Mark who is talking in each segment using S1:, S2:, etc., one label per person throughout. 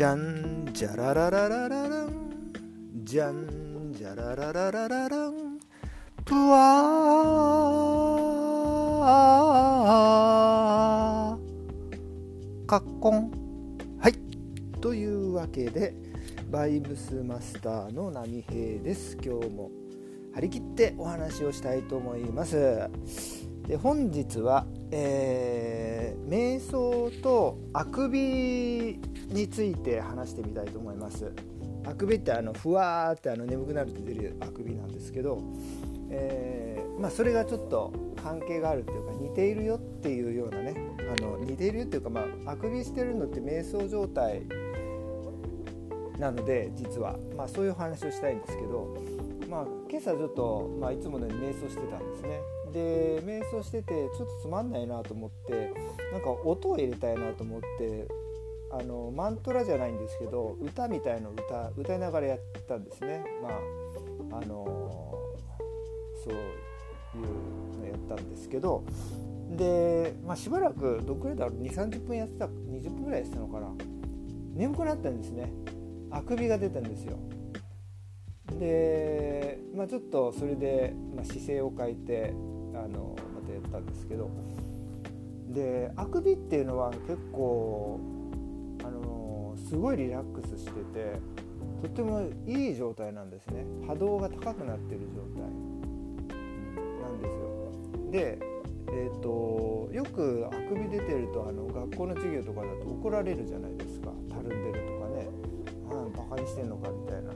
S1: じゃんじゃららららららんじゃんじゃららららららんぷわーかっこんはいというわけでバイブスマスターの波平です。今日も張り切ってお話をしたいと思います。で本日は、えー、瞑想とあくびについて話してみたいと思います。あくびってあのふわーってあの眠くなると出るあくびなんですけど、えー、まあ、それがちょっと関係があるっていうか似ているよっていうようなねあの似ているっていうか、まあ、あくびしてるのって瞑想状態なので実は、まあ、そういう話をしたいんですけど、まあ、今朝ちょっと、まあ、いつものように瞑想してたんですね。で瞑想しててちょっとつまんないなと思ってなんか音を入れたいなと思ってあのマントラじゃないんですけど歌みたいの歌歌いながらやったんですね。まああのそういうのやったんですけど。で、まあ、しばらくどくらいだろう？2 3 0分やってた20分ぐらいやってたのかな？眠くなったんですね。あくびが出たんですよ。で、まあ、ちょっとそれで、まあ、姿勢を変えてあのまたやったんですけど。であくびっていうのは結構あのすごいリラックスしててとってもいい状態なんですね。波動が高くなってる状態。なんですよ。でえーと、よくあくび出てるとあの学校の授業とかだと怒られるじゃないですか。たるんでるとかね。あバカにしてんのかみたいな。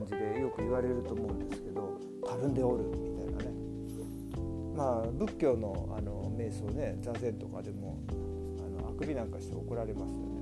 S1: 感じでよく言われると思うんですけどたるんでおるみたいなね。まあ仏教のあの瞑想ね座禅とかでもあのあくびなんかして怒られますよね。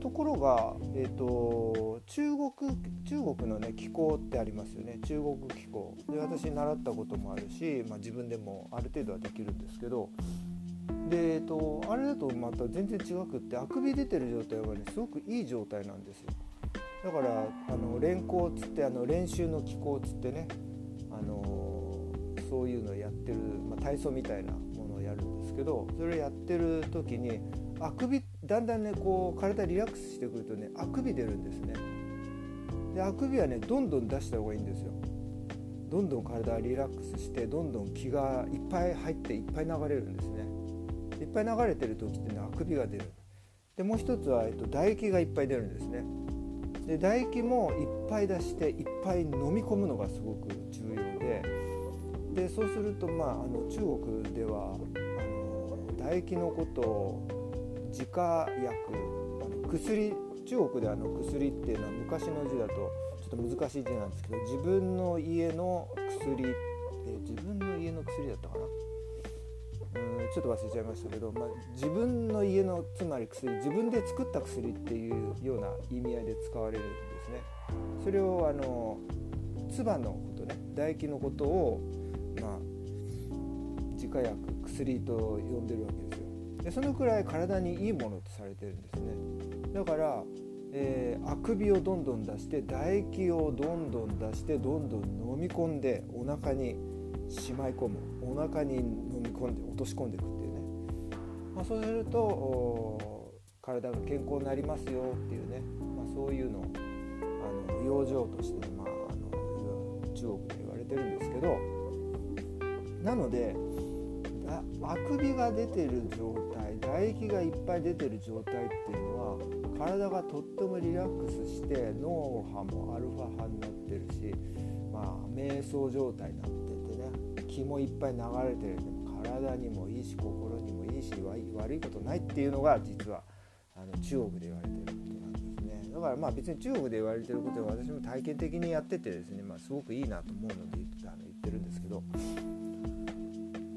S1: ところが、えーと、中国中国の、ね、気候ってありますよね。中国気候。で私習ったこともあるし、まあ、自分でもある程度はできるんですけど。で、えーと、あれだとまた全然違くってあくび出てる状態はねすごくいい状態なんですよ。だからあの練習つってあの練習の気候つってねあのそういうのをやってる、まあ、体操みたいなものをやるんですけどそれをやってる時にあくびだんだんねこう体リラックスしてくるとねあくび出るんですね。であくびはねどんどん出した方がいいんですよ。どんどん体リラックスしてどんどん気がいっぱい入っていっぱい流れるんですね。いっぱい流れてる時ってねあくびが出る。でもう一つは、えっと、唾液がいっぱい出るんですね。で唾液もいっぱい出していっぱい飲み込むのがすごく重要ででそうするとまああの中国ではあの唾液のことを自家薬あの薬中国であの薬っていうのは昔の字だとちょっと難しい字なんですけど自分の家の薬、ってちょっと忘れちゃいましたけど、まあ、自分の家のつまり薬自分で作った薬っていうような意味合いで使われるんですね。それをあの唾のことね唾液のことを、まあ、自家薬薬と呼んでるわけですよ。でそのくらい体にいいものとされてるんですねだから、えー、あくびをどんどん出して唾液をどんどん出してどんどん飲み込んでお腹にしまい込むお腹にみ込んで落とし込んでいくっていうね、まあ、そうすると体が健康になりますよっていうね、まあ、そういうのをあの養生として、まあ、あの中国で言われてるんですけど。なのであくびが出てる状態唾液がいっぱい出てる状態っていうのは体がとってもリラックスして脳波もアルファ波になってるし、まあ、瞑想状態になっててね気もいっぱい流れてる体にもいいし心にもいいし悪いことないっていうのが実はあの中国で言われてることなんですねだからまあ別に中国で言われてることは私も体験的にやっててですね、まあ、すごくいいなと思うので言ってあの言ってるんですけど、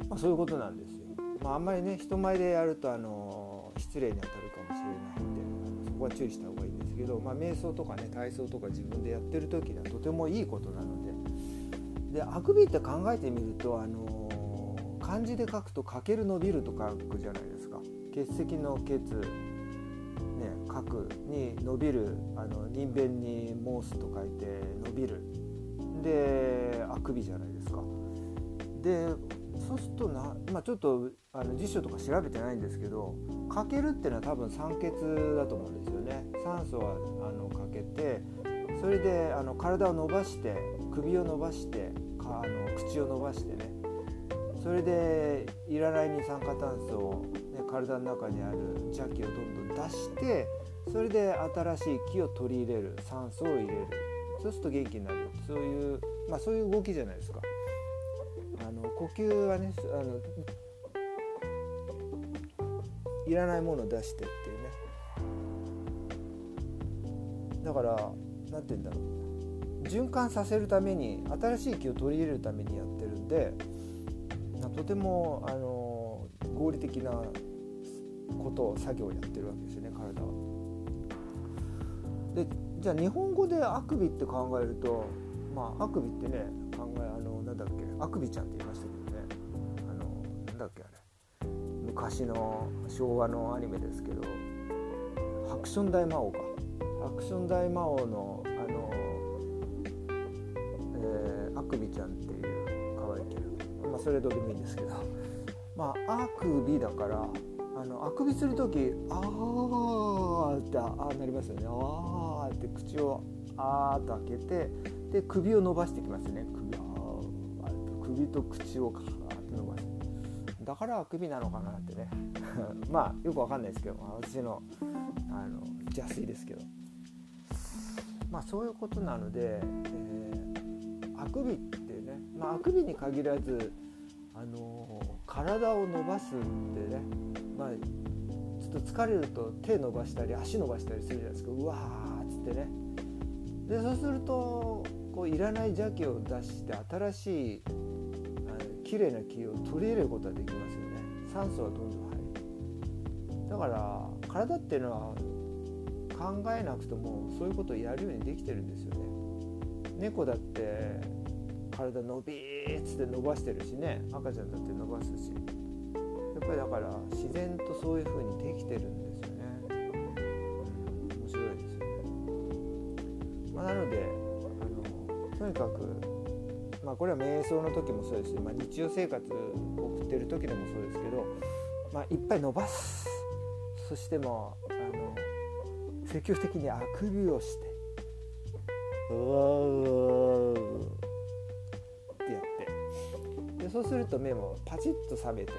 S1: まあ、そういうことなんですよ。まあ、あんまりね人前でやるとあの失礼に当たるかもしれないんでそこは注意した方がいいんですけど、まあ、瞑想とかね体操とか自分でやってる時にはとてもいいことなのでであくびって考えてみるとあの漢字で書くと「かける伸びる」と書くじゃないですか。血石の血ね、書くに伸びるあの人弁に申すと書いて伸びる。であくびじゃないですか。でそうするとな、まあ、ちょっとあの辞書とか調べてないんですけどかけるっていうのは多分酸欠だと思うんですよね。酸素はあのかけてそれであの体を伸ばして首を伸ばしてかあの口を伸ばしてねそれでいらない二酸化炭素を、ね、体の中にある邪気をどんどん出してそれで新しい気を取り入れる酸素を入れる。そうすると元気になるそういう、まあ、そういう動きじゃないですか。あの呼吸はねあのいらないものを出してっていうね。だから何て言うんだろう。循環させるために新しい気を取り入れるためにやってるんでとてもあの合理的なことを作業をやってるわけですよね体は。でじゃあ日本語であくびって考えるとまああくびってね考えあのなんだっけあくびちゃんって言いましたけどね。あのなんだっけあれ。昔の昭和のアニメですけどハクション大魔王か。ハクション大魔王のそれどうでもいいんですけど。まああくびだからあのあくびする時あーってああなりますよね。あーって口をあーっと開けてで首を伸ばしてきますね。首あ首と口をカーって伸ばしてだからあくびなのかなってね。まあよくわかんないですけど、まあ、私のあの邪推ですけど。まあそういうことなので、えー、あくびってね、まあ、あくびに限らずあの体を伸ばすってねまあちょっと疲れると手伸ばしたり足伸ばしたりするじゃないですか。うわーっつってね。でそうするとこういらない邪気を出して新しい綺麗な気を取り入れることができますよね。酸素はどんどん入る。だから体っていうのは考えなくてもそういうことをやるようにできてるんですよね。猫だって体伸びーっつって伸ばしてるしね。赤ちゃんだって伸ばすし。やっぱりだから自然とそういう風にできてるんですよね、面白いですよね、まあ、なのであのとにかくまあ、これは瞑想の時もそうですし、まあ、日常生活送ってる時でもそうですけど、まあ、いっぱい伸ばす。そしてもあの積極的にあくびをして。うわ。そうすると目もパチッと覚めて、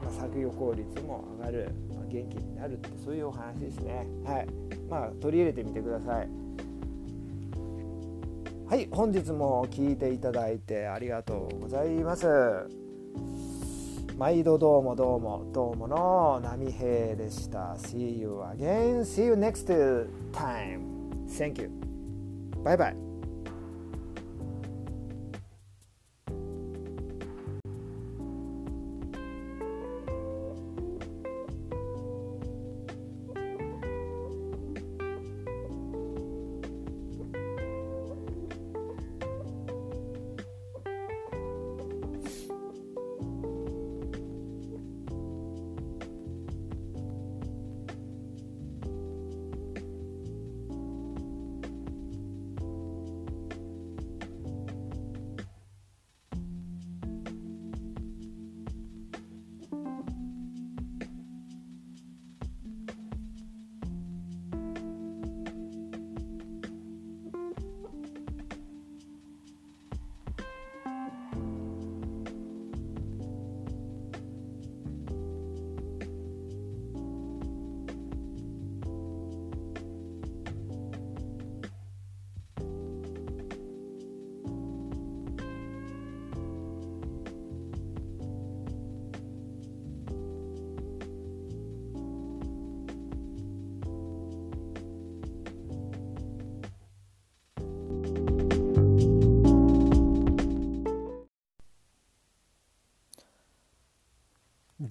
S1: まあ、作業効率も上がる、まあ、元気になるってそういうお話ですね。はい。まあ取り入れてみてください。はい。本日も聞いていただいてありがとうございます。毎度どうもどうもどうもの波平でした。See you again. See you next time. Thank you. Bye bye.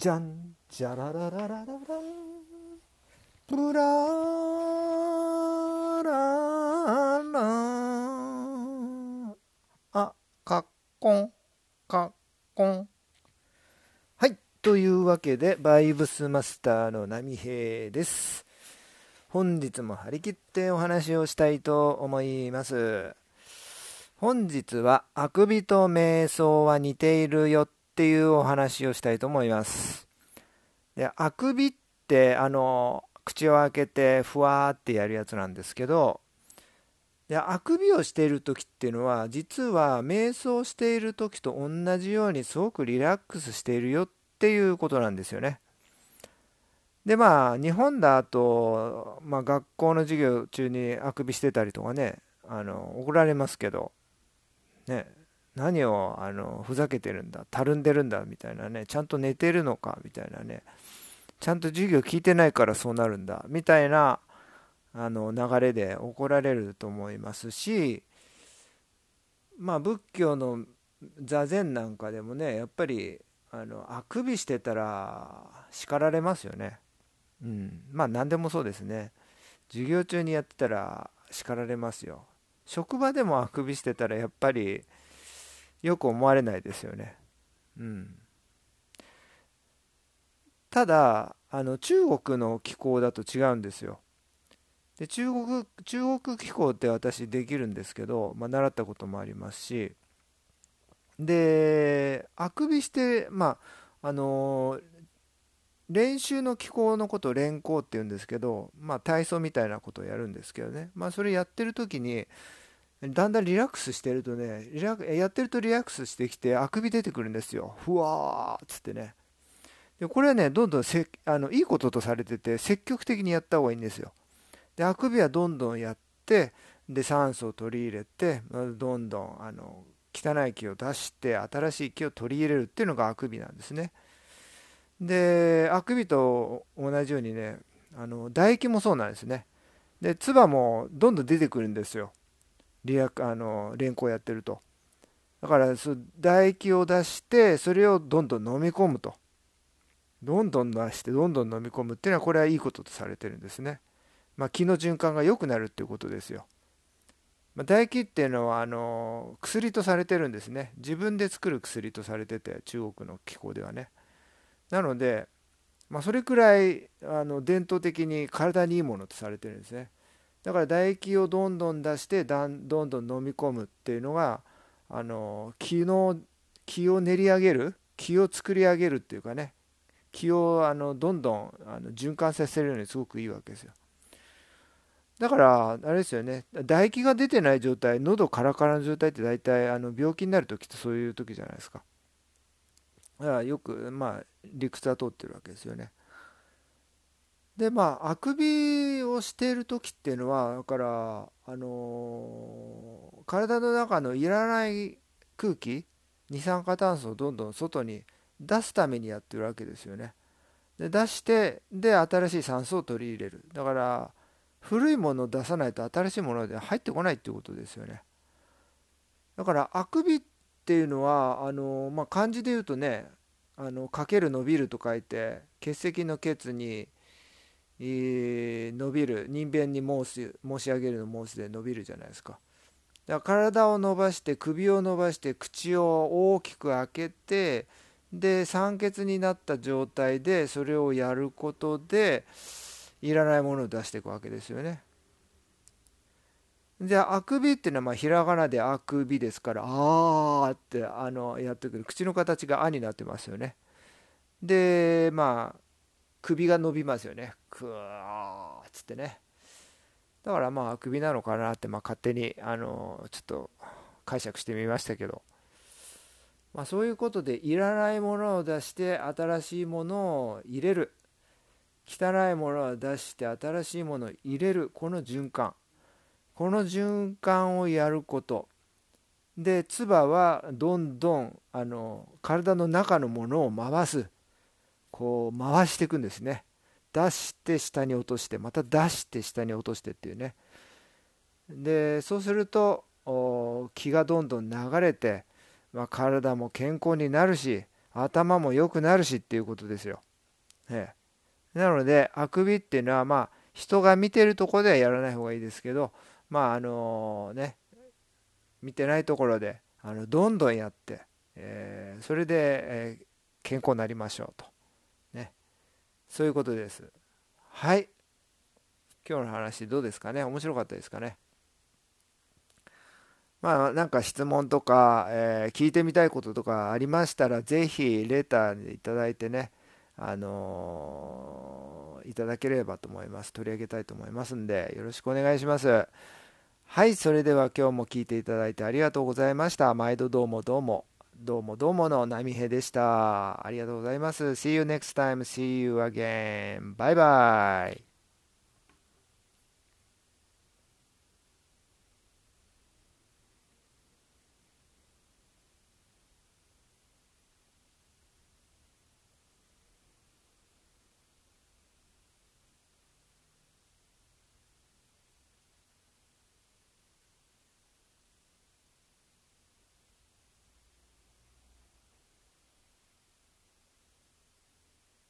S1: じゃんじゃららららららプラララあかっこんかっこんはいというわけでバイブスマスターの波平です。本日も張り切ってお話をしたいと思います。本日はあくびと瞑想は似ているよっていうお話をしたいと思います。で、あくびってあの口を開けてふわーってやるやつなんですけどであくびをしている時っていうのは実は瞑想している時と同じようにすごくリラックスしているよっていうことなんですよね。でまあ日本だと、まあ、学校の授業中にあくびしてたりとかねあの怒られますけど、ね、何をあのふざけてるんだたるんでるんだみたいなねちゃんと寝てるのかみたいなねちゃんと授業聞いてないからそうなるんだみたいなあの流れで怒られると思いますしまあ仏教の座禅なんかでもねやっぱりあのあくびしてたら叱られますよね。うん、まあ何でもそうですね。授業中にやってたら叱られますよ。職場でもあくびしてたらやっぱりよく思われないですよね。うん。ただあの中国の気候だと違うんですよで中国中国気候って私できるんですけど、まあ、習ったこともありますしであくびしてまああの練習の気候のことを練行って言うんですけど、まあ、体操みたいなことをやるんですけどね、まあ、それやってる時にだんだんリラックスしてるとねリラやってるとリラックスしてきてあくび出てくるんですよ。ふわーっつってね。でこれはねどんどんせあのいいこととされてて積極的にやった方がいいんですよ。であくびはどんどんやってで酸素を取り入れてどんどんあの汚い気を出して新しい気を取り入れるっていうのがあくびなんですね。であくびと同じようにねあの唾液もそうなんですね。で唾もどんどん出てくるんですよ。リアあの連行やってるとだからそ唾液を出してそれをどんどん飲み込むとどんどん出してどんどん飲み込むっていうのはこれはいいこととされてるんですね。まあ、気の循環が良くなるっていうことですよ。まあ、唾液っていうのはあの薬とされてるんですね。自分で作る薬とされてて中国の気候ではね。なので、まあ、それくらいあの伝統的に体にいいものとされてるんですね。だから唾液をどんどん出してだんどんどん飲み込むっていうのがあの気の気を練り上げる気を作り上げるっていうかね気をあのどんどんあの循環させるようにすごくいいわけですよ。だからあれですよね唾液が出てない状態喉カラカラの状態って大体あの病気になる時ってそういう時じゃないですか。だからよくまあ理屈は通ってるわけですよね。でまああくびをしている時っていうのはだからあのー、体の中のいらない空気二酸化炭素をどんどん外に出すためにやってるわけですよね。で出してで新しい酸素を取り入れるだから古いものを出さないと新しいもので入ってこないっていうことですよね。だからあくびっていうのはあの、まあ、漢字で言うとねあのかける伸びると書いて血石の血に、伸びる人弁に申す申し上げるの申すで伸びるじゃないですか。だから体を伸ばして首を伸ばして口を大きく開けてで酸欠になった状態でそれをやることでいらないものを出していくわけですよね。じゃああくびっていうのはまあひらがなであくびですからあーってあのやってくる口の形が「あ」になってますよね。でまあ首が伸びますよね。くーっつってね。だからまああくびなのかなってまあ勝手にあのちょっと解釈してみましたけど。まあ、そういうことでいらないものを出して新しいものを入れる。汚いものを出して新しいものを入れる。この循環。この循環をやること。で唾はどんどんあの体の中のものを回す。こう回していくんですね。出して下に落としてまた出して下に落としてっていうね。でそうすると気がどんどん流れてまあ、体も健康になるし頭も良くなるしっていうことですよ。ええ、なのであくびっていうのはまあ人が見てるとこではやらない方がいいですけどまああのね見てないところであのどんどんやって、えー、それで、えー、健康になりましょうと、そういうことです。はい今日の話どうですかね？面白かったですかね？まあ、なんか質問とか、えー、聞いてみたいこととかありましたら、ぜひレターいただいてね、あのー、いただければと思います。取り上げたいと思いますんで、よろしくお願いします。はい、それでは今日も聞いていただいてありがとうございました。毎度どうもどうも。どうもどうもの波平でした。ありがとうございます。See you next time. See you again. Bye bye.